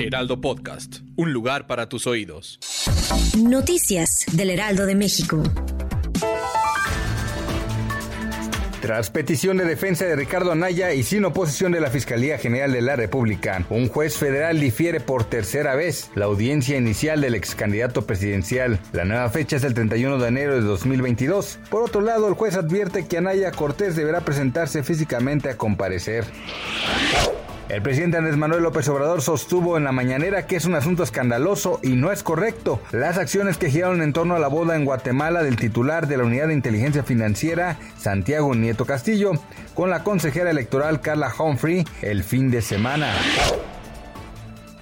Heraldo Podcast. Un lugar para tus oídos. Noticias del Heraldo de México. Tras petición de defensa de Ricardo Anaya y sin oposición de la Fiscalía General de la República, un juez federal difiere por tercera vez la audiencia inicial del ex candidato presidencial. La nueva fecha es el 31 de enero de 2022. Por otro lado, el juez advierte que Anaya Cortés deberá presentarse físicamente a comparecer. El presidente Andrés Manuel López Obrador sostuvo en la mañanera que es un asunto escandaloso y no es correcto. Las acciones que giraron en torno a la boda en Guatemala del titular de la Unidad de Inteligencia Financiera, Santiago Nieto Castillo, con la consejera electoral Carla Humphrey el fin de semana.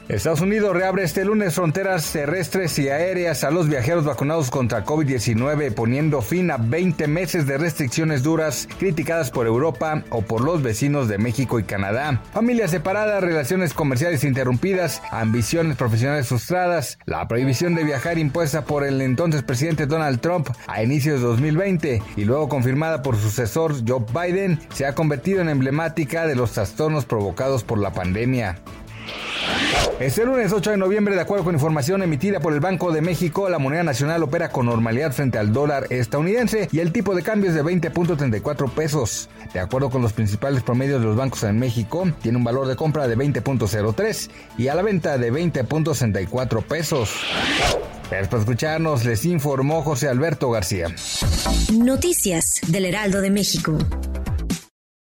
Estados Unidos reabre este lunes fronteras terrestres y aéreas a los viajeros vacunados contra COVID-19, poniendo fin a 20 meses de restricciones duras criticadas por Europa o por los vecinos de México y Canadá. Familias separadas, relaciones comerciales interrumpidas, ambiciones profesionales frustradas, la prohibición de viajar impuesta por el entonces presidente Donald Trump a inicios de 2020 y luego confirmada por su sucesor Joe Biden, se ha convertido en emblemática de los trastornos provocados por la pandemia. Este lunes 8 de noviembre, de acuerdo con información emitida por el Banco de México, la moneda nacional opera con normalidad frente al dólar estadounidense y el tipo de cambio es de 20.34 pesos. De acuerdo con los principales promedios de los bancos en México, tiene un valor de compra de 20.03 y a la venta de 20.64 pesos. Gracias por escucharnos, les informó José Alberto García. Noticias del Heraldo de México.